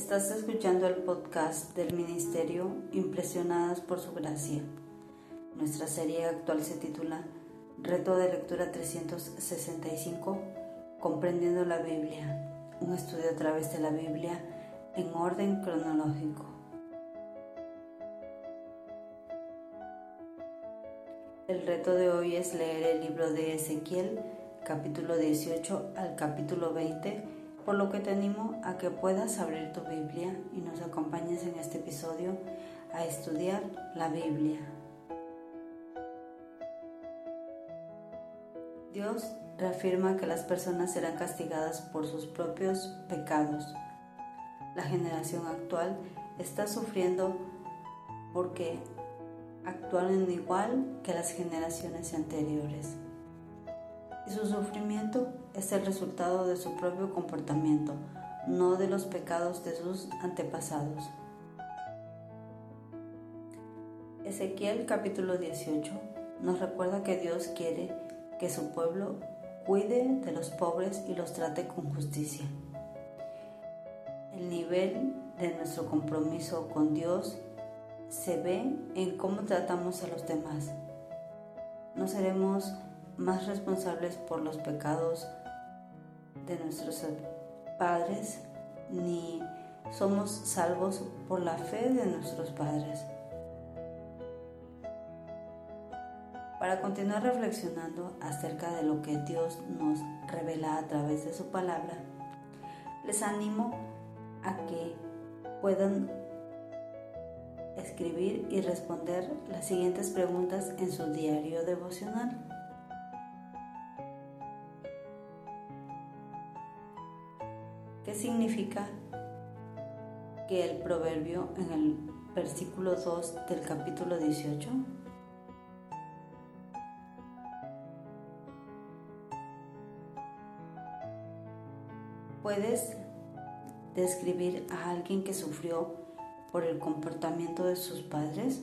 Estás escuchando el podcast del Ministerio Impresionadas por Su Gracia. Nuestra serie actual se titula Reto de Lectura 365, Comprendiendo la Biblia, un estudio a través de la Biblia en orden cronológico. El reto de hoy es leer el libro de Ezequiel, capítulo 18 al capítulo 20 por lo que te animo a que puedas abrir tu Biblia y nos acompañes en este episodio a estudiar la Biblia. Dios reafirma que las personas serán castigadas por sus propios pecados. La generación actual está sufriendo porque actuaron igual que las generaciones anteriores su sufrimiento es el resultado de su propio comportamiento, no de los pecados de sus antepasados. Ezequiel capítulo 18 nos recuerda que Dios quiere que su pueblo cuide de los pobres y los trate con justicia. El nivel de nuestro compromiso con Dios se ve en cómo tratamos a los demás. No seremos más responsables por los pecados de nuestros padres, ni somos salvos por la fe de nuestros padres. Para continuar reflexionando acerca de lo que Dios nos revela a través de su palabra, les animo a que puedan escribir y responder las siguientes preguntas en su diario devocional. ¿Qué significa que el proverbio en el versículo 2 del capítulo 18? ¿Puedes describir a alguien que sufrió por el comportamiento de sus padres?